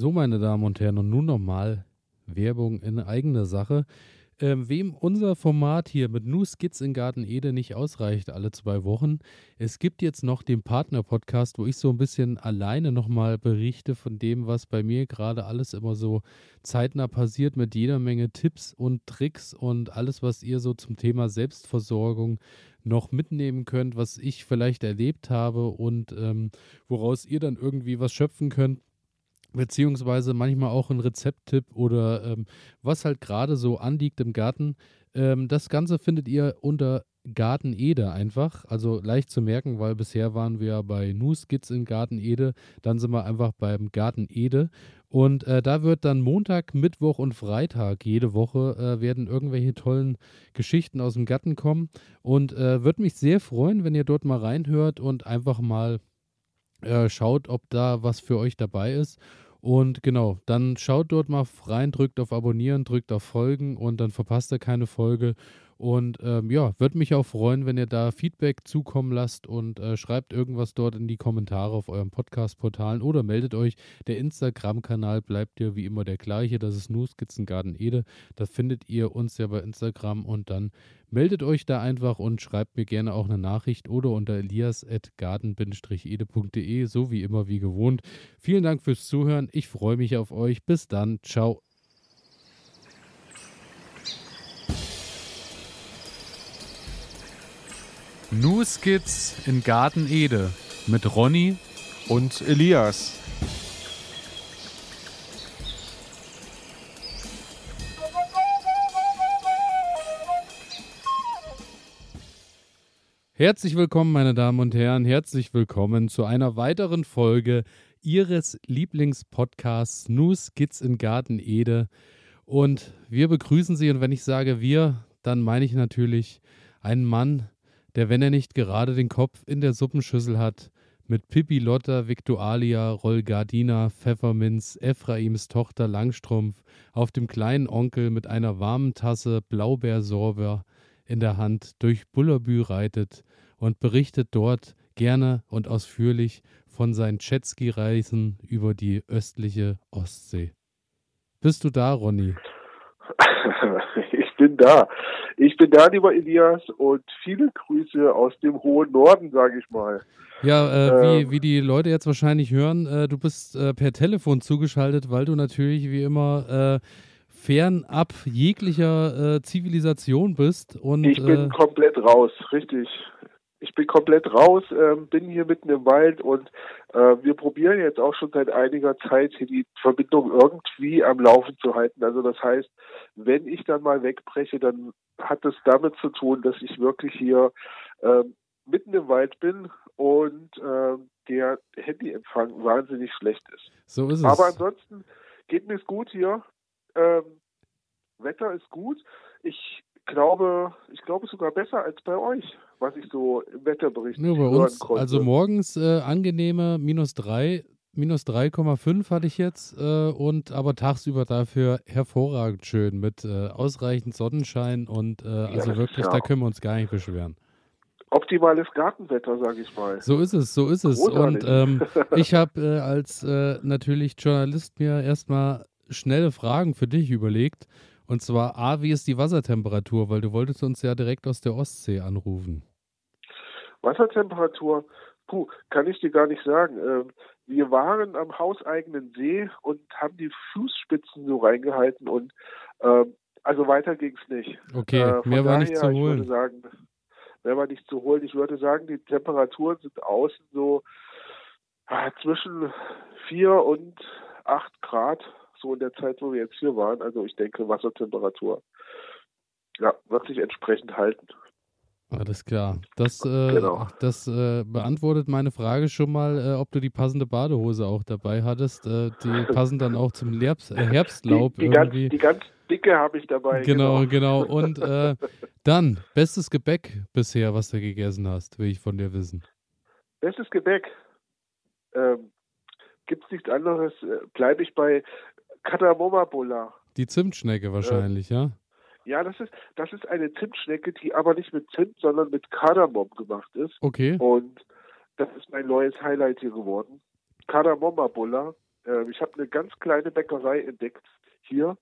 So, meine Damen und Herren, und nun nochmal Werbung in eigener Sache. Ähm, wem unser Format hier mit New Skits in Garten Ede nicht ausreicht alle zwei Wochen, es gibt jetzt noch den Partner-Podcast, wo ich so ein bisschen alleine nochmal berichte von dem, was bei mir gerade alles immer so zeitnah passiert, mit jeder Menge Tipps und Tricks und alles, was ihr so zum Thema Selbstversorgung noch mitnehmen könnt, was ich vielleicht erlebt habe und ähm, woraus ihr dann irgendwie was schöpfen könnt beziehungsweise manchmal auch ein Rezepttipp oder ähm, was halt gerade so anliegt im Garten. Ähm, das Ganze findet ihr unter Garten Ede einfach, also leicht zu merken, weil bisher waren wir bei Nu Skits in Garten Ede, dann sind wir einfach beim Garten Ede. Und äh, da wird dann Montag, Mittwoch und Freitag jede Woche äh, werden irgendwelche tollen Geschichten aus dem Garten kommen. Und äh, würde mich sehr freuen, wenn ihr dort mal reinhört und einfach mal äh, schaut, ob da was für euch dabei ist. Und genau, dann schaut dort mal rein, drückt auf Abonnieren, drückt auf Folgen und dann verpasst ihr keine Folge. Und ähm, ja, würde mich auch freuen, wenn ihr da Feedback zukommen lasst und äh, schreibt irgendwas dort in die Kommentare auf eurem Podcast-Portalen oder meldet euch. Der Instagram-Kanal bleibt ja wie immer der gleiche. Das ist nur Skizzengarten Ede. Da findet ihr uns ja bei Instagram und dann meldet euch da einfach und schreibt mir gerne auch eine Nachricht oder unter elias.garten-ede.de, so wie immer wie gewohnt. Vielen Dank fürs Zuhören. Ich freue mich auf euch. Bis dann. Ciao. New Skits in Garten Ede mit Ronny und Elias. Herzlich willkommen, meine Damen und Herren. Herzlich willkommen zu einer weiteren Folge Ihres Lieblingspodcasts New Skits in Garten Ede. Und wir begrüßen Sie. Und wenn ich sage wir, dann meine ich natürlich einen Mann, der, wenn er nicht gerade den Kopf in der Suppenschüssel hat, mit Pippi Lotta, Victualia, Rollgardina, Pfefferminz, Ephraims Tochter Langstrumpf auf dem kleinen Onkel mit einer warmen Tasse Blaubeersorber in der Hand durch Bullerbü reitet und berichtet dort gerne und ausführlich von seinen Jetski-Reisen über die östliche Ostsee. Bist du da, Ronny? Ich bin da. Ich bin da, lieber Elias, und viele Grüße aus dem hohen Norden, sage ich mal. Ja, äh, wie, ähm, wie die Leute jetzt wahrscheinlich hören, äh, du bist äh, per Telefon zugeschaltet, weil du natürlich wie immer äh, fernab jeglicher äh, Zivilisation bist. Und, ich bin äh, komplett raus, richtig. Ich bin komplett raus, ähm, bin hier mitten im Wald und äh, wir probieren jetzt auch schon seit einiger Zeit hier die Verbindung irgendwie am Laufen zu halten. Also das heißt, wenn ich dann mal wegbreche, dann hat es damit zu tun, dass ich wirklich hier ähm, mitten im Wald bin und äh, der Handyempfang wahnsinnig schlecht ist. So ist es. Aber ansonsten geht mir es gut hier. Ähm, Wetter ist gut. Ich glaube, ich glaube sogar besser als bei euch, was ich so im Wetterbericht ja, bei uns, konnte. Also morgens äh, angenehme minus 3, minus 3,5 hatte ich jetzt äh, und aber tagsüber dafür hervorragend schön mit äh, ausreichend Sonnenschein und äh, also ja, wirklich, ja. da können wir uns gar nicht beschweren optimales Gartenwetter, sage ich mal. So ist es, so ist es. Großartig. Und ähm, ich habe äh, als äh, natürlich Journalist mir erstmal schnelle Fragen für dich überlegt. Und zwar A, wie ist die Wassertemperatur? Weil du wolltest uns ja direkt aus der Ostsee anrufen. Wassertemperatur, puh, kann ich dir gar nicht sagen. Ähm, wir waren am hauseigenen See und haben die Fußspitzen so reingehalten und ähm, also weiter ging es nicht. Okay, äh, mehr war daher, nicht zu holen. Ich würde sagen, mehr war nicht zu holen. Ich würde sagen, die Temperaturen sind außen so äh, zwischen 4 und 8 Grad so in der Zeit, wo wir jetzt hier waren. Also ich denke, Wassertemperatur ja, wird sich entsprechend halten. Alles klar. Das, äh, genau. das äh, beantwortet meine Frage schon mal, äh, ob du die passende Badehose auch dabei hattest. Äh, die passen dann auch zum Lerbs äh, Herbstlaub die, die irgendwie. Ganz, die ganz dicke habe ich dabei. Genau, genau. genau. Und äh, dann, bestes Gebäck bisher, was du gegessen hast, will ich von dir wissen. Bestes Gebäck? Ähm, Gibt es nichts anderes? Bleibe ich bei Kadamomabola. Die Zimtschnecke wahrscheinlich, ja? Ja, das ist, das ist eine Zimtschnecke, die aber nicht mit Zimt, sondern mit Kardamom gemacht ist. Okay. Und das ist mein neues Highlight hier geworden. Kardamomabulla. Äh, ich habe eine ganz kleine Bäckerei entdeckt hier.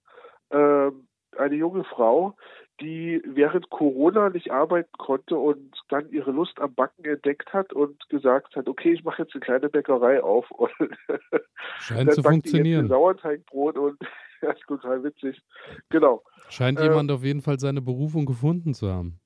Äh, eine junge Frau, die während Corona nicht arbeiten konnte und dann ihre Lust am Backen entdeckt hat und gesagt hat, okay, ich mache jetzt eine kleine Bäckerei auf und Scheint zu funktionieren. Sauerteigbrot und ja, ist total witzig. Genau. Scheint äh, jemand auf jeden Fall seine Berufung gefunden zu haben.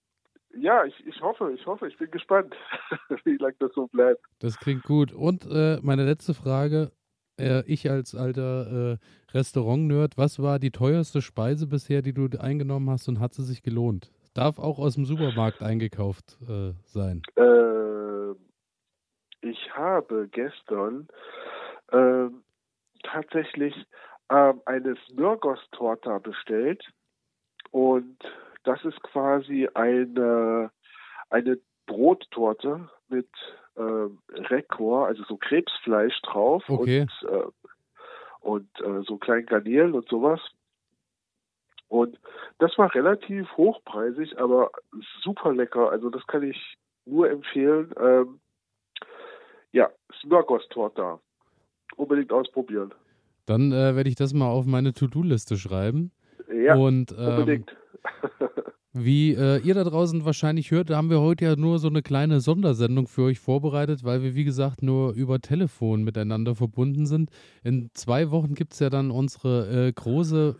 Ja, ich, ich hoffe, ich hoffe, ich bin gespannt, wie lange das so bleibt. Das klingt gut. Und äh, meine letzte Frage, äh, ich als alter äh, Restaurant-Nerd, was war die teuerste Speise bisher, die du eingenommen hast und hat sie sich gelohnt? Darf auch aus dem Supermarkt eingekauft äh, sein. Ähm, ich habe gestern ähm, tatsächlich ähm, eine Smörgos-Torta bestellt und das ist quasi eine, eine Brottorte mit äh, Rekor, also so Krebsfleisch drauf okay. und, äh, und äh, so kleinen Garnelen und sowas. Und das war relativ hochpreisig, aber super lecker. Also das kann ich nur empfehlen. Ähm, ja, Smörgos-Torta. Unbedingt ausprobieren. Dann äh, werde ich das mal auf meine To-Do-Liste schreiben. Ja, und, ähm, unbedingt. Wie äh, ihr da draußen wahrscheinlich hört, haben wir heute ja nur so eine kleine Sondersendung für euch vorbereitet, weil wir, wie gesagt, nur über Telefon miteinander verbunden sind. In zwei Wochen gibt es ja dann unsere äh, große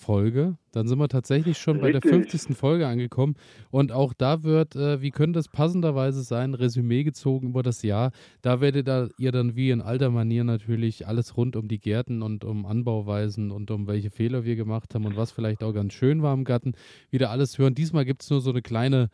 50er-Folge. Dann sind wir tatsächlich schon Richtig. bei der 50. Folge angekommen. Und auch da wird, äh, wie könnte es passenderweise sein, Resümee gezogen über das Jahr. Da werdet ihr dann wie in alter Manier natürlich alles rund um die Gärten und um Anbauweisen und um welche Fehler wir gemacht haben und was vielleicht auch ganz schön war im Garten, wieder alles hören. Diesmal gibt es nur so eine kleine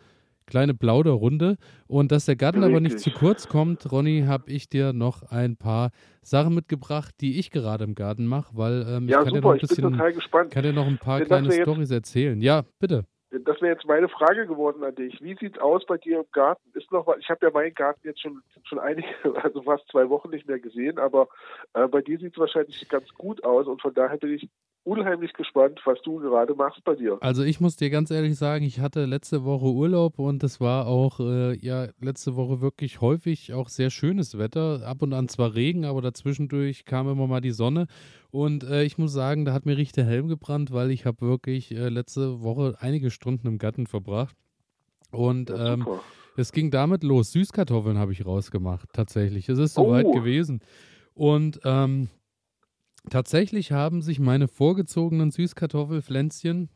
kleine Plauderrunde. Und dass der Garten aber nicht zu kurz kommt, Ronny, habe ich dir noch ein paar Sachen mitgebracht, die ich gerade im Garten mache, weil ähm, ja, ich kann super, dir noch ein bisschen, kann dir noch ein paar kleine Storys erzählen. Ja, bitte. Das wäre jetzt meine Frage geworden an dich. Wie sieht es aus bei dir im Garten? Ist noch was, ich habe ja meinen Garten jetzt schon, schon einige, also fast zwei Wochen nicht mehr gesehen, aber äh, bei dir sieht es wahrscheinlich ganz gut aus und von daher bin ich unheimlich gespannt, was du gerade machst bei dir. Also ich muss dir ganz ehrlich sagen, ich hatte letzte Woche Urlaub und es war auch äh, ja letzte Woche wirklich häufig auch sehr schönes Wetter. Ab und an zwar Regen, aber dazwischendurch kam immer mal die Sonne. Und äh, ich muss sagen, da hat mir richtig der Helm gebrannt, weil ich habe wirklich äh, letzte Woche einige Stunden im Garten verbracht. Und ja, ähm, es ging damit los. Süßkartoffeln habe ich rausgemacht, tatsächlich. Es ist soweit oh. gewesen. Und ähm, Tatsächlich haben sich meine vorgezogenen Süßkartoffelpflänzchen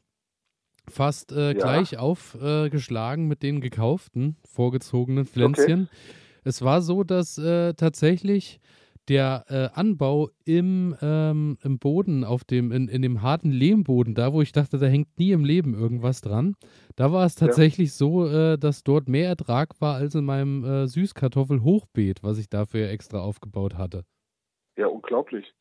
fast äh, ja. gleich aufgeschlagen äh, mit den gekauften vorgezogenen Pflänzchen. Okay. Es war so, dass äh, tatsächlich der äh, Anbau im, ähm, im Boden, auf dem, in, in dem harten Lehmboden, da wo ich dachte, da hängt nie im Leben irgendwas dran, da war es tatsächlich ja. so, äh, dass dort mehr Ertrag war als in meinem äh, Süßkartoffelhochbeet, was ich dafür extra aufgebaut hatte. Ja, unglaublich.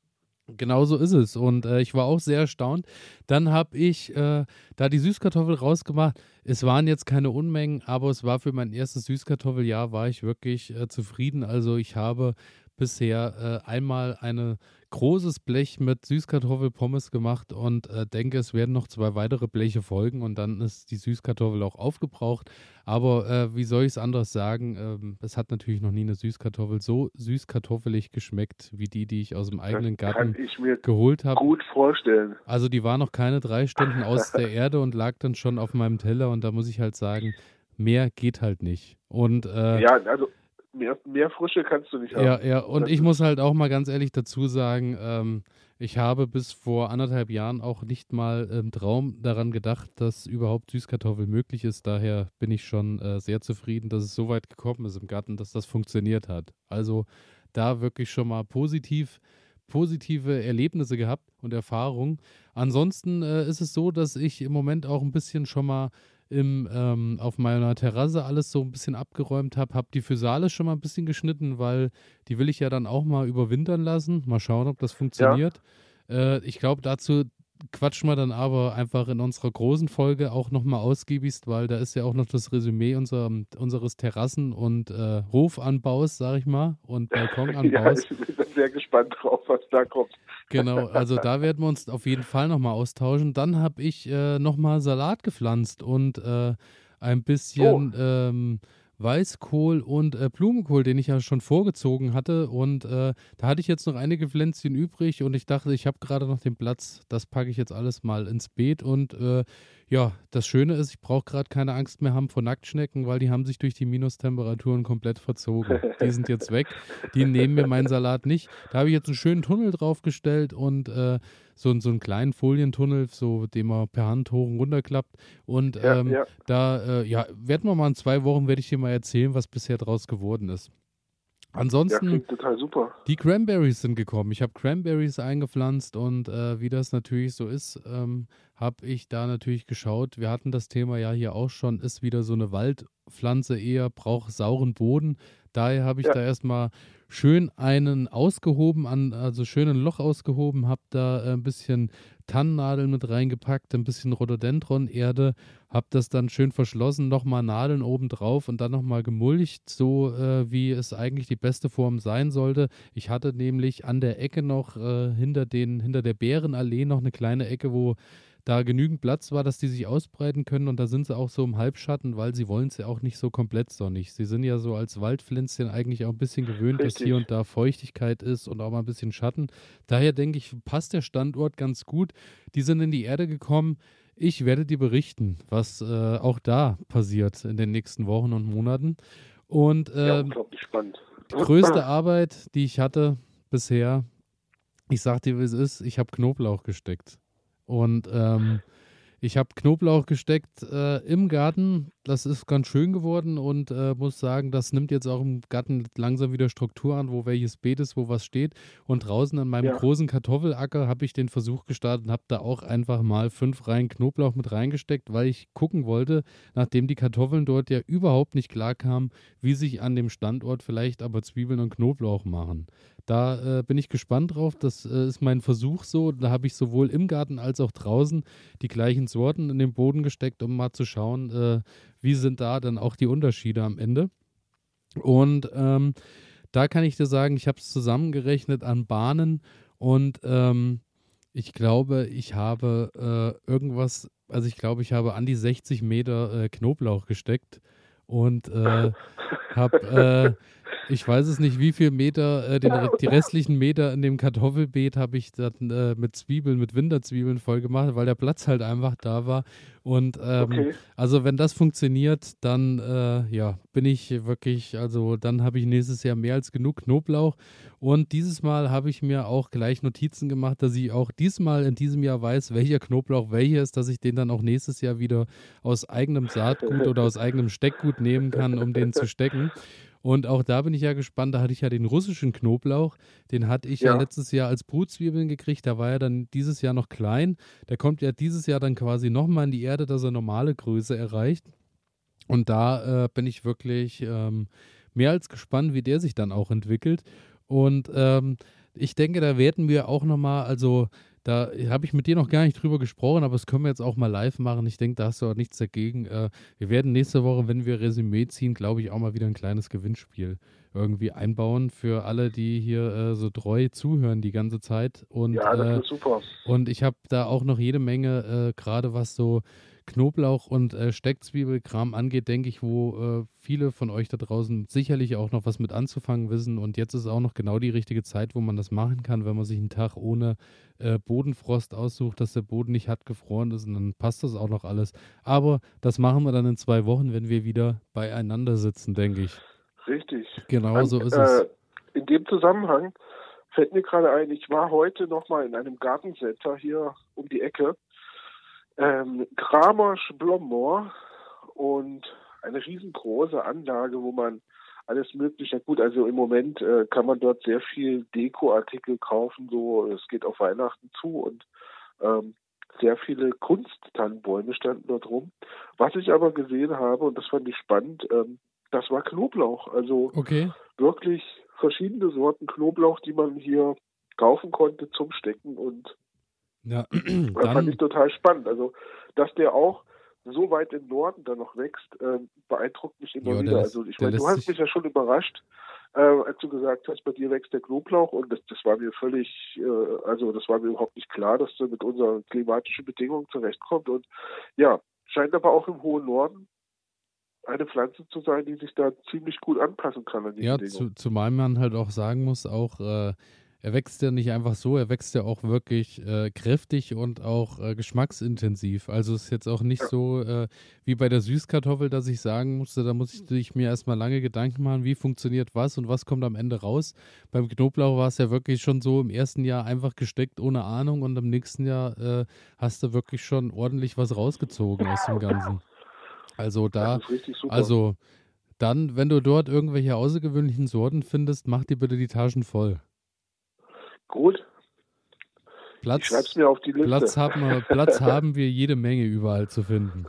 Genau so ist es. Und äh, ich war auch sehr erstaunt. Dann habe ich äh, da die Süßkartoffel rausgemacht. Es waren jetzt keine Unmengen, aber es war für mein erstes Süßkartoffeljahr, war ich wirklich äh, zufrieden. Also ich habe bisher äh, einmal ein großes Blech mit Süßkartoffelpommes gemacht und äh, denke, es werden noch zwei weitere Bleche folgen und dann ist die Süßkartoffel auch aufgebraucht. Aber äh, wie soll ich es anders sagen? Ähm, es hat natürlich noch nie eine Süßkartoffel so süßkartoffelig geschmeckt wie die, die ich aus dem eigenen das Garten geholt habe. Gut vorstellen. Also die war noch keine drei Stunden aus der Erde und lag dann schon auf meinem Teller und da muss ich halt sagen, mehr geht halt nicht. Und äh, ja, also mehr, mehr Frische kannst du nicht haben. Ja, ja, und das ich muss halt auch mal ganz ehrlich dazu sagen, ähm, ich habe bis vor anderthalb Jahren auch nicht mal im Traum daran gedacht, dass überhaupt Süßkartoffel möglich ist. Daher bin ich schon äh, sehr zufrieden, dass es so weit gekommen ist im Garten, dass das funktioniert hat. Also da wirklich schon mal positiv positive Erlebnisse gehabt und Erfahrungen. Ansonsten äh, ist es so, dass ich im Moment auch ein bisschen schon mal im, ähm, auf meiner Terrasse alles so ein bisschen abgeräumt habe, habe die Physalis schon mal ein bisschen geschnitten, weil die will ich ja dann auch mal überwintern lassen. Mal schauen, ob das funktioniert. Ja. Äh, ich glaube, dazu quatschen wir dann aber einfach in unserer großen Folge auch nochmal ausgiebigst, weil da ist ja auch noch das Resümee unser, unseres Terrassen- und äh, Hofanbaus, sag ich mal, und Balkonanbaus. ja, ich bin sehr gespannt drauf, was da kommt. Genau, also da werden wir uns auf jeden Fall nochmal austauschen. Dann habe ich äh, nochmal Salat gepflanzt und äh, ein bisschen oh. ähm, Weißkohl und äh, Blumenkohl, den ich ja schon vorgezogen hatte. Und äh, da hatte ich jetzt noch einige Pflänzchen übrig und ich dachte, ich habe gerade noch den Platz. Das packe ich jetzt alles mal ins Beet. Und äh, ja, das Schöne ist, ich brauche gerade keine Angst mehr haben vor Nacktschnecken, weil die haben sich durch die Minustemperaturen komplett verzogen. Die sind jetzt weg. Die nehmen mir meinen Salat nicht. Da habe ich jetzt einen schönen Tunnel draufgestellt und äh, so, so einen kleinen Folientunnel, so den man per Hand hoch und runter klappt. Und ja, ähm, ja. da, äh, ja, werden wir mal in zwei Wochen, werde ich dir mal erzählen, was bisher draus geworden ist. Ansonsten, ja, total super. Die Cranberries sind gekommen. Ich habe Cranberries eingepflanzt und äh, wie das natürlich so ist, ähm, habe ich da natürlich geschaut. Wir hatten das Thema ja hier auch schon, ist wieder so eine Waldpflanze eher, braucht sauren Boden. Daher habe ich ja. da erstmal schön einen ausgehoben, an, also schön ein Loch ausgehoben, habe da äh, ein bisschen Tannennadeln mit reingepackt, ein bisschen Rhododendron-Erde, habe das dann schön verschlossen, nochmal Nadeln oben drauf und dann nochmal gemulcht, so äh, wie es eigentlich die beste Form sein sollte. Ich hatte nämlich an der Ecke noch äh, hinter, den, hinter der Bärenallee noch eine kleine Ecke, wo da genügend Platz war, dass die sich ausbreiten können und da sind sie auch so im Halbschatten, weil sie wollen es ja auch nicht so komplett sonnig. Sie sind ja so als Waldpflänzchen eigentlich auch ein bisschen gewöhnt, Richtig. dass hier und da Feuchtigkeit ist und auch mal ein bisschen Schatten. Daher denke ich, passt der Standort ganz gut. Die sind in die Erde gekommen. Ich werde dir berichten, was äh, auch da passiert in den nächsten Wochen und Monaten. Und äh, ja, spannend. Die größte Arbeit, die ich hatte bisher, ich sag dir, wie es ist, ich habe Knoblauch gesteckt. Und ähm, ich habe Knoblauch gesteckt äh, im Garten. Das ist ganz schön geworden und äh, muss sagen, das nimmt jetzt auch im Garten langsam wieder Struktur an, wo welches Beet ist, wo was steht. Und draußen an meinem ja. großen Kartoffelacker habe ich den Versuch gestartet und habe da auch einfach mal fünf Reihen Knoblauch mit reingesteckt, weil ich gucken wollte, nachdem die Kartoffeln dort ja überhaupt nicht klar kamen, wie sich an dem Standort vielleicht aber Zwiebeln und Knoblauch machen. Da äh, bin ich gespannt drauf. Das äh, ist mein Versuch so. Da habe ich sowohl im Garten als auch draußen die gleichen Sorten in den Boden gesteckt, um mal zu schauen, äh, wie sind da dann auch die Unterschiede am Ende. Und ähm, da kann ich dir sagen, ich habe es zusammengerechnet an Bahnen und ähm, ich glaube, ich habe äh, irgendwas, also ich glaube, ich habe an die 60 Meter äh, Knoblauch gesteckt und äh, habe ich weiß es nicht, wie viel Meter, äh, den, die restlichen Meter in dem Kartoffelbeet habe ich dann äh, mit Zwiebeln, mit Winterzwiebeln voll gemacht, weil der Platz halt einfach da war. Und ähm, okay. also wenn das funktioniert, dann äh, ja, bin ich wirklich, also dann habe ich nächstes Jahr mehr als genug Knoblauch. Und dieses Mal habe ich mir auch gleich Notizen gemacht, dass ich auch diesmal in diesem Jahr weiß, welcher Knoblauch welcher ist, dass ich den dann auch nächstes Jahr wieder aus eigenem Saatgut oder aus eigenem Steckgut nehmen kann, um den zu stecken. Und auch da bin ich ja gespannt. Da hatte ich ja den russischen Knoblauch. Den hatte ich ja, ja letztes Jahr als Brutzwiebeln gekriegt. Da war er dann dieses Jahr noch klein. Der kommt ja dieses Jahr dann quasi nochmal in die Erde, dass er normale Größe erreicht. Und da äh, bin ich wirklich ähm, mehr als gespannt, wie der sich dann auch entwickelt. Und ähm, ich denke, da werden wir auch nochmal, also da habe ich mit dir noch gar nicht drüber gesprochen, aber das können wir jetzt auch mal live machen. Ich denke, da hast du auch nichts dagegen. Äh, wir werden nächste Woche, wenn wir Resümee ziehen, glaube ich, auch mal wieder ein kleines Gewinnspiel irgendwie einbauen für alle, die hier äh, so treu zuhören die ganze Zeit. Und, ja, das äh, ist super. Und ich habe da auch noch jede Menge, äh, gerade was so Knoblauch und äh, Steckzwiebelkram angeht, denke ich, wo äh, viele von euch da draußen sicherlich auch noch was mit anzufangen wissen. Und jetzt ist auch noch genau die richtige Zeit, wo man das machen kann, wenn man sich einen Tag ohne äh, Bodenfrost aussucht, dass der Boden nicht hart gefroren ist und dann passt das auch noch alles. Aber das machen wir dann in zwei Wochen, wenn wir wieder beieinander sitzen, denke ich. Richtig. Genau so ist es. Äh, in dem Zusammenhang fällt mir gerade ein, ich war heute nochmal in einem Gartencenter hier um die Ecke ähm, Kramersch Blommoor und eine riesengroße Anlage, wo man alles Mögliche, gut, also im Moment äh, kann man dort sehr viel Dekoartikel kaufen, so es geht auf Weihnachten zu und ähm, sehr viele Kunsttannenbäume standen dort rum. Was ich aber gesehen habe, und das fand ich spannend, ähm, das war Knoblauch. Also okay. wirklich verschiedene Sorten Knoblauch, die man hier kaufen konnte zum Stecken und ja, das fand ich total spannend. Also, dass der auch so weit im Norden dann noch wächst, äh, beeindruckt mich immer ja, wieder. also ich meine, du hast mich ja schon überrascht, äh, als du gesagt hast, bei dir wächst der Knoblauch und das, das war mir völlig, äh, also das war mir überhaupt nicht klar, dass du mit unseren klimatischen Bedingungen zurechtkommt und ja, scheint aber auch im hohen Norden eine Pflanze zu sein, die sich da ziemlich gut anpassen kann an die Ja, Bedingungen. zu, zumal man halt auch sagen muss, auch äh, er wächst ja nicht einfach so, er wächst ja auch wirklich äh, kräftig und auch äh, geschmacksintensiv. Also ist jetzt auch nicht so äh, wie bei der Süßkartoffel, dass ich sagen musste, da muss ich, ich mir erstmal lange Gedanken machen, wie funktioniert was und was kommt am Ende raus. Beim Knoblauch war es ja wirklich schon so im ersten Jahr einfach gesteckt ohne Ahnung und im nächsten Jahr äh, hast du wirklich schon ordentlich was rausgezogen aus dem Ganzen. Also da, also dann, wenn du dort irgendwelche außergewöhnlichen Sorten findest, mach dir bitte die Taschen voll. Gut, ich Platz, schreib's mir auf die Liste. Platz, haben wir, Platz haben wir jede Menge überall zu finden.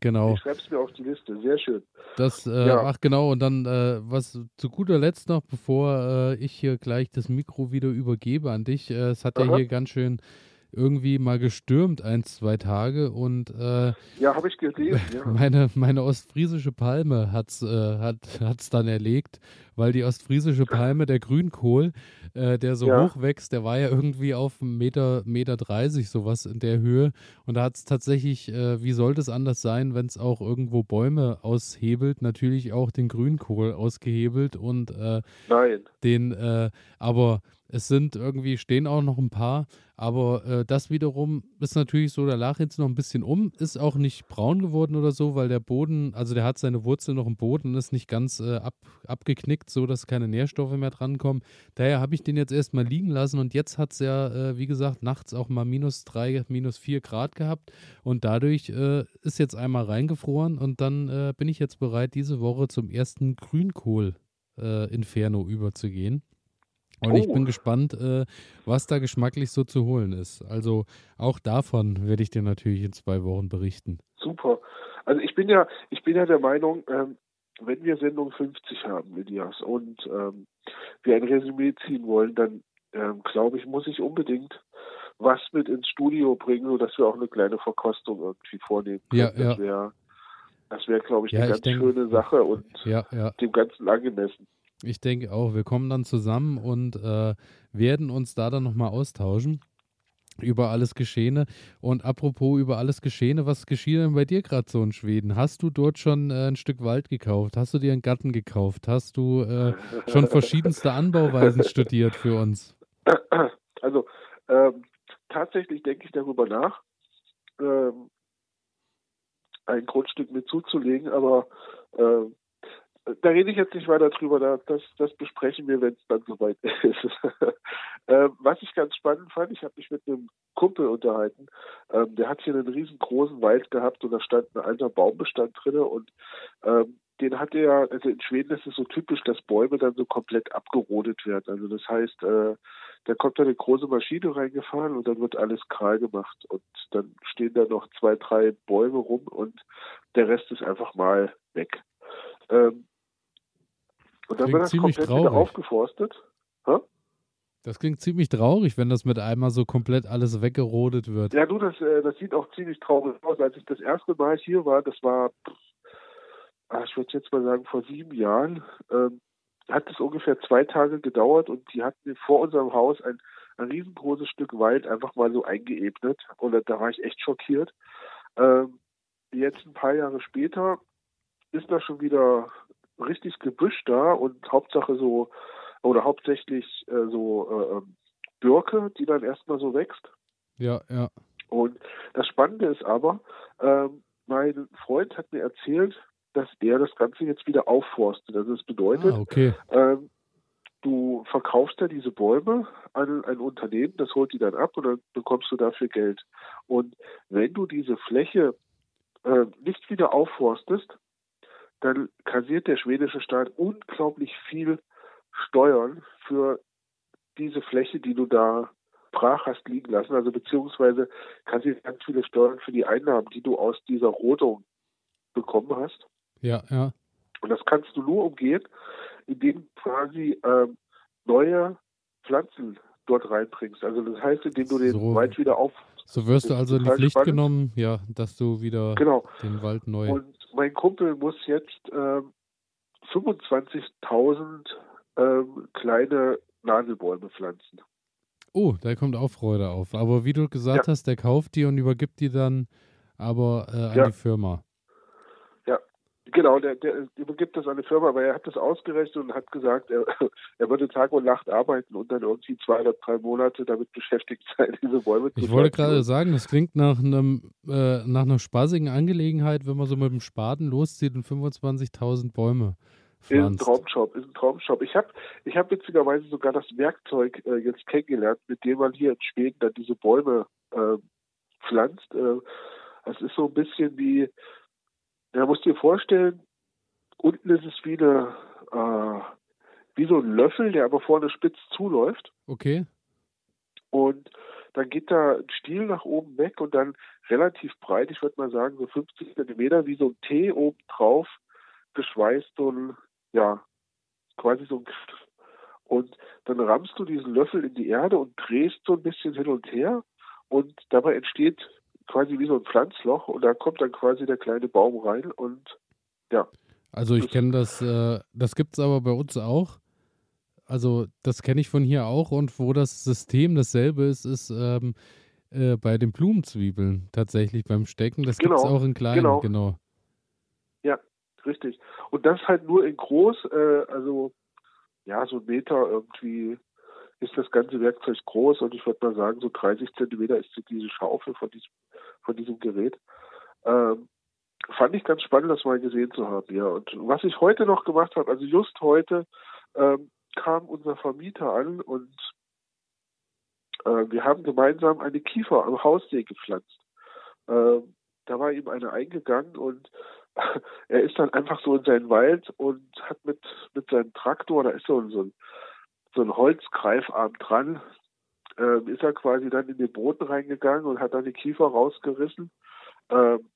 Genau. Ich schreib's mir auf die Liste. Sehr schön. Das, äh, Ja. ach genau, und dann äh, was zu guter Letzt noch, bevor äh, ich hier gleich das Mikro wieder übergebe an dich, äh, es hat ja Aha. hier ganz schön irgendwie mal gestürmt, ein, zwei Tage und äh, Ja, habe ich gelesen. Ja. meine, meine ostfriesische Palme hat's, äh, hat hat's dann erlegt, weil die ostfriesische Palme, der Grünkohl, äh, der so Ja. hoch wächst, der war ja irgendwie auf Meter, Meter 30, sowas in der Höhe. Und da hat es tatsächlich, äh, wie sollte es anders sein, wenn es auch irgendwo Bäume aushebelt, natürlich auch den Grünkohl ausgehebelt und äh, Nein. den, äh, aber es sind irgendwie, stehen auch noch ein paar, aber äh, das wiederum ist natürlich so, da lag jetzt noch ein bisschen um, ist auch nicht braun geworden oder so, weil der Boden, also der hat seine Wurzel noch im Boden ist nicht ganz äh, ab, abgeknickt, so dass keine Nährstoffe mehr drankommen. Daher habe ich den jetzt erstmal liegen lassen und jetzt hat es ja, äh, wie gesagt, nachts auch mal minus drei, minus vier Grad gehabt und dadurch äh, ist jetzt einmal reingefroren und dann äh, bin ich jetzt bereit, diese Woche zum ersten Grünkohl-Inferno überzugehen. Und ich Oh. bin gespannt, äh, was da geschmacklich so zu holen ist. Also auch davon werde ich dir natürlich in zwei Wochen berichten. Super. Also ich bin ja, ich bin ja der Meinung, ähm, wenn wir Sendung 50 haben, Elias, und ähm, wir ein Resümee ziehen wollen, dann ähm, glaube ich, muss ich unbedingt was mit ins Studio bringen, sodass wir auch eine kleine Verkostung irgendwie vornehmen können. Ja, das ja. wäre, das wäre, glaube ich, Ja, eine ich ganz denke- schöne Sache und dem Ganzen angemessen. Ich denke auch, wir kommen dann zusammen und äh, werden uns da dann nochmal austauschen über alles Geschehene. Und apropos über alles Geschehene, was geschieht denn bei dir gerade so in Schweden? Hast du dort schon äh, ein Stück Wald gekauft? Hast du dir einen Garten gekauft? Hast du äh, schon verschiedenste Anbauweisen studiert für uns? Also ähm, tatsächlich denke ich darüber nach, ähm, ein Grundstück mit zuzulegen, aber ähm, da rede ich jetzt nicht weiter drüber, da, das, das besprechen wir, wenn es dann soweit ist. ähm, was ich ganz spannend fand, ich habe mich mit einem Kumpel unterhalten, ähm, der hat hier einen riesengroßen Wald gehabt und da stand ein alter Baumbestand drin und ähm, den hat er, also in Schweden ist es so typisch, dass Bäume dann so komplett abgerodet werden. Also das heißt, äh, da kommt dann eine große Maschine reingefahren und dann wird alles kahl gemacht und dann stehen da noch zwei, drei Bäume rum und der Rest ist einfach mal weg. Ähm, und dann Klingt wird das ziemlich komplett wieder traurig. aufgeforstet. Das klingt ziemlich traurig, wenn das mit einmal so komplett alles weggerodet wird. Ja, du, das, äh, das sieht auch ziemlich traurig aus. Als ich das erste Mal hier war, das war, ah, ich würde jetzt mal sagen, vor sieben Jahren, ähm, hat es ungefähr zwei Tage gedauert und die hatten vor unserem Haus ein, ein riesengroßes Stück Wald einfach mal so eingeebnet. Und da- war ich echt schockiert. Ähm, jetzt ein paar Jahre später ist da schon wieder richtig Gebüsch da und Hauptsache so, oder hauptsächlich äh, so äh, ähm, Birke, die dann erstmal so wächst. Ja, ja. Und das Spannende ist aber, ähm, mein Freund hat mir erzählt, dass er das Ganze jetzt wieder aufforstet. Also das bedeutet, Ah, okay. ähm, du verkaufst ja diese Bäume an ein Unternehmen, das holt die dann ab und dann bekommst du dafür Geld. Und wenn du diese Fläche äh, nicht wieder aufforstest, dann kassiert der schwedische Staat unglaublich viel Steuern für diese Fläche, die du da brach hast liegen lassen, also beziehungsweise kassiert ganz viele Steuern für die Einnahmen, die du aus dieser Rodung bekommen hast. Ja, ja. Und das kannst du nur umgehen, indem du quasi ähm, neue Pflanzen dort reinbringst. Also das heißt, indem du den So. Wald wieder auf. So wirst du also in die Pflicht spannend. genommen, ja, dass du wieder Genau. den Wald neu. Und mein Kumpel muss jetzt ähm, 25.000 ähm, kleine Nadelbäume pflanzen. Oh, da kommt auch Freude auf. Aber wie du gesagt hast, der kauft die und übergibt die dann aber äh, an Ja. die Firma. Genau, der, der übergibt das an eine Firma, aber er hat das ausgerechnet und hat gesagt, er, er würde Tag und Nacht arbeiten und dann irgendwie zwei oder drei Monate damit beschäftigt sein, diese Bäume zu Ich wollte gerade sagen, das klingt nach einem äh, nach einer spaßigen Angelegenheit, wenn man so mit dem Spaten loszieht und 25.000 Bäume pflanzt. Ist ein Traumjob, ist ein Traumjob. Ich habe ich hab witzigerweise sogar das Werkzeug äh, jetzt kennengelernt, mit dem man hier in Schweden dann diese Bäume äh, pflanzt. Äh, das ist so ein bisschen wie ja, musst dir vorstellen, unten ist es wie eine, äh, wie so ein Löffel, der aber vorne spitz zuläuft. Okay. Und dann geht da ein Stiel nach oben weg und dann relativ breit, ich würde mal sagen so 50 Zentimeter, wie so ein T oben drauf, geschweißt ein, ja, quasi so ein und dann rammst du diesen Löffel in die Erde und drehst so ein bisschen hin und her und dabei entsteht quasi wie so ein Pflanzloch und da kommt dann quasi der kleine Baum rein und ja. Also ich kenne das, äh, das gibt es aber bei uns auch. Also das kenne ich von hier auch und wo das System dasselbe ist, ist ähm, äh, bei den Blumenzwiebeln tatsächlich beim Stecken. Das genau, gibt es auch in kleinen, genau. genau. Ja, richtig. Und das halt nur in groß, äh, also ja, so ein Meter irgendwie ist das ganze Werkzeug groß und ich würde mal sagen, so 30 Zentimeter ist diese Schaufel von diesem, von diesem Gerät. Ähm, fand ich ganz spannend, das mal gesehen zu haben, ja. Und was ich heute noch gemacht habe, also just heute ähm, kam unser Vermieter an und äh, wir haben gemeinsam eine Kiefer am Haussee gepflanzt. Ähm, da war ihm eine eingegangen und er ist dann einfach so in seinen Wald und hat mit, mit seinem Traktor, da ist so, so ein so ein Holzgreifarm dran, ähm, ist er quasi dann in den Boden reingegangen und hat dann die Kiefer rausgerissen. Ähm,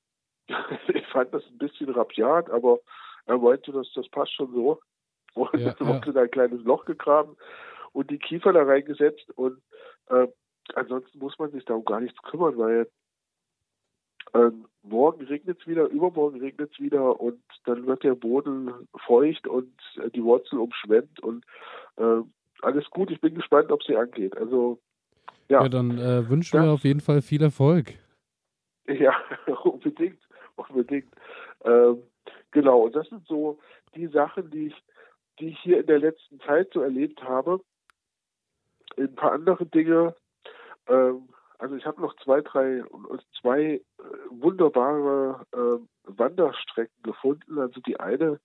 ich fand das ein bisschen rabiat, aber er meinte, dass das passt schon so. Und ja, dann wurde ja. ein kleines Loch gegraben und die Kiefer da reingesetzt und äh, ansonsten muss man sich darum gar nichts kümmern, weil ähm, morgen regnet es wieder, übermorgen regnet es wieder und dann wird der Boden feucht und äh, die Wurzel umschwemmt und äh, alles gut. Ich bin gespannt, ob sie angeht. Also ja. Ja, dann äh, wünschen das, wir auf jeden Fall viel Erfolg. Ja, unbedingt, unbedingt. Ähm, genau. Und das sind so die Sachen, die ich, die ich hier in der letzten Zeit so erlebt habe. Ein paar andere Dinge. Ähm, also ich habe noch zwei, drei, zwei äh, wunderbare äh, Wanderstrecken gefunden. Also die eine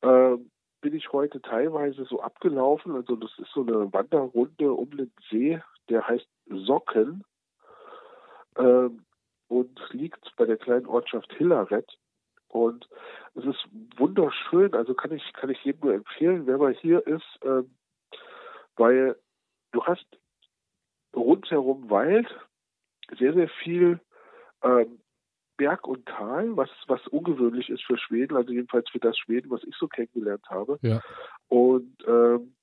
äh, bin ich heute teilweise so abgelaufen. Also das ist so eine Wanderrunde um den See, der heißt Socken ähm, und liegt bei der kleinen Ortschaft Hillaret. Und es ist wunderschön, also kann ich, kann ich jedem nur empfehlen, wer mal hier ist, ähm, weil du hast rundherum Wald, sehr, sehr viel ähm, Berg und Tal, was, was ungewöhnlich ist für Schweden, also jedenfalls für das Schweden, was ich so kennengelernt habe. Ja. Und ähm,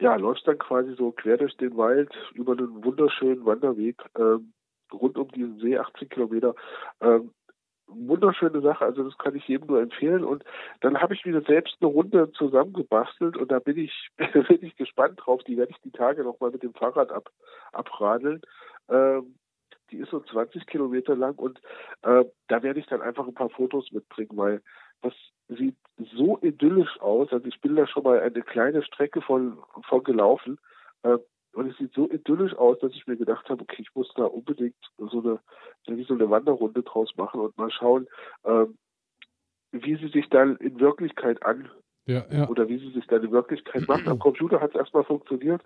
ja, läufst dann quasi so quer durch den Wald über einen wunderschönen Wanderweg ähm, rund um diesen See, 18 Kilometer. Ähm, wunderschöne Sache, also das kann ich jedem nur empfehlen. Und dann habe ich wieder selbst eine Runde zusammengebastelt und da bin ich, bin ich gespannt drauf. Die werde ich die Tage nochmal mit dem Fahrrad ab, abradeln. Ähm, die ist so 20 Kilometer lang und äh, da werde ich dann einfach ein paar Fotos mitbringen, weil das sieht so idyllisch aus. Also ich bin da schon mal eine kleine Strecke von, von gelaufen äh, und es sieht so idyllisch aus, dass ich mir gedacht habe, okay, ich muss da unbedingt so eine, so eine Wanderrunde draus machen und mal schauen, äh, wie sie sich dann in Wirklichkeit an ja, ja. oder wie sie sich dann in Wirklichkeit macht. Am Computer hat es erstmal funktioniert,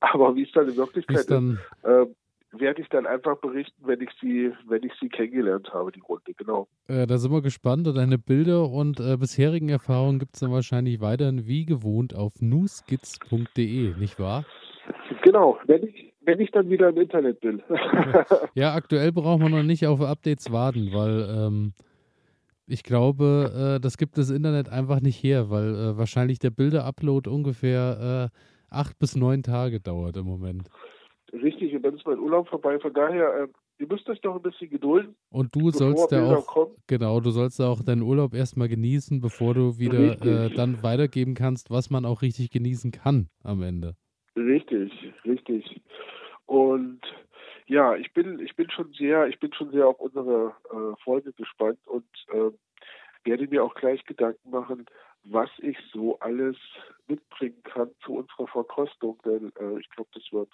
aber wie es dann in Wirklichkeit dann, ist, äh, werde ich dann einfach berichten, wenn ich sie, wenn ich sie kennengelernt habe, die Runde, genau. Äh, da sind wir gespannt und deine Bilder und äh, bisherigen Erfahrungen gibt es dann wahrscheinlich weiterhin wie gewohnt auf newskits.de, nicht wahr? Genau, wenn ich, wenn ich dann wieder im Internet bin. ja, aktuell braucht man noch nicht auf Updates warten, weil ähm, ich glaube, äh, das gibt das Internet einfach nicht her, weil äh, wahrscheinlich der Bilder-Upload ungefähr äh, acht bis neun Tage dauert im Moment. Richtig, und dann ist mein Urlaub vorbei. Von daher, äh, ihr müsst euch doch ein bisschen gedulden. Und du sollst ja auch, kommen. genau, du sollst auch deinen Urlaub erstmal genießen, bevor du wieder äh, dann weitergeben kannst, was man auch richtig genießen kann am Ende. Richtig, richtig. Und ja, ich bin, ich bin schon sehr, ich bin schon sehr auf unsere äh, Folge gespannt und äh, werde mir auch gleich Gedanken machen, was ich so alles mitbringen kann zu unserer Verkostung, denn äh, ich glaube, das wird,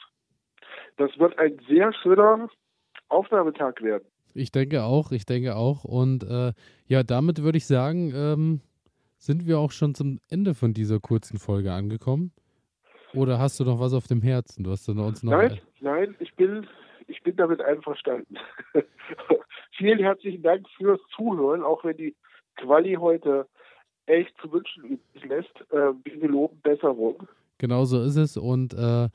das wird ein sehr schöner Aufnahmetag werden. Ich denke auch, ich denke auch. Und äh, ja, damit würde ich sagen, ähm, sind wir auch schon zum Ende von dieser kurzen Folge angekommen. Oder hast du noch was auf dem Herzen? Du hast uns noch. Nein, nein, ich bin, ich bin damit einverstanden. Vielen herzlichen Dank fürs Zuhören, auch wenn die Quali heute echt zu wünschen übrig lässt. Äh, wir loben Besserung. Genau so ist es. Und äh,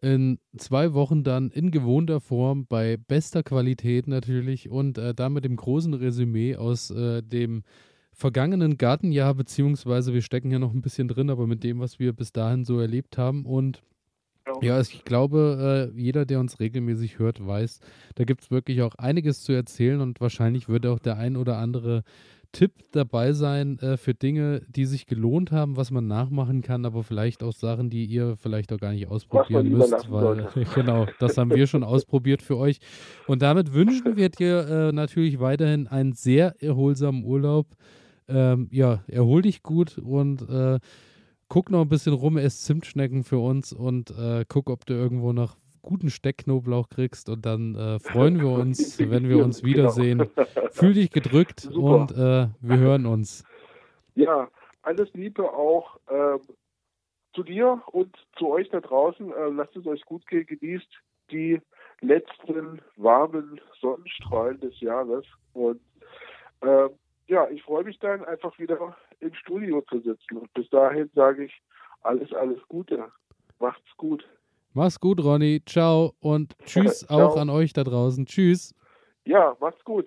in zwei Wochen dann in gewohnter Form bei bester Qualität natürlich und äh, damit dem großen Resümee aus äh, dem vergangenen Gartenjahr, beziehungsweise wir stecken ja noch ein bisschen drin, aber mit dem, was wir bis dahin so erlebt haben. Und ja, ich glaube, äh, jeder, der uns regelmäßig hört, weiß, da gibt es wirklich auch einiges zu erzählen und wahrscheinlich wird auch der ein oder andere Tipp dabei sein äh, für Dinge, die sich gelohnt haben, was man nachmachen kann, aber vielleicht auch Sachen, die ihr vielleicht auch gar nicht ausprobieren müsst, weil genau, das haben wir schon ausprobiert für euch. Und damit wünschen wir dir äh, natürlich weiterhin einen sehr erholsamen Urlaub. Ähm, ja, erhol dich gut und äh, guck noch ein bisschen rum, ess Zimtschnecken für uns und äh, guck, ob du irgendwo noch guten Steckknoblauch kriegst und dann äh, freuen wir uns, wenn wir uns genau. wiedersehen. Fühl dich gedrückt Super. und äh, wir hören uns. Ja, alles Liebe auch ähm, zu dir und zu euch da draußen. Äh, lasst es euch gut gehen, genießt die letzten warmen Sonnenstrahlen des Jahres und ähm, ja, ich freue mich dann einfach wieder im Studio zu sitzen. Und bis dahin sage ich alles, alles Gute. Macht's gut. Mach's gut, Ronny. Ciao und tschüss Ciao. auch an euch da draußen. Tschüss. Ja, macht's gut.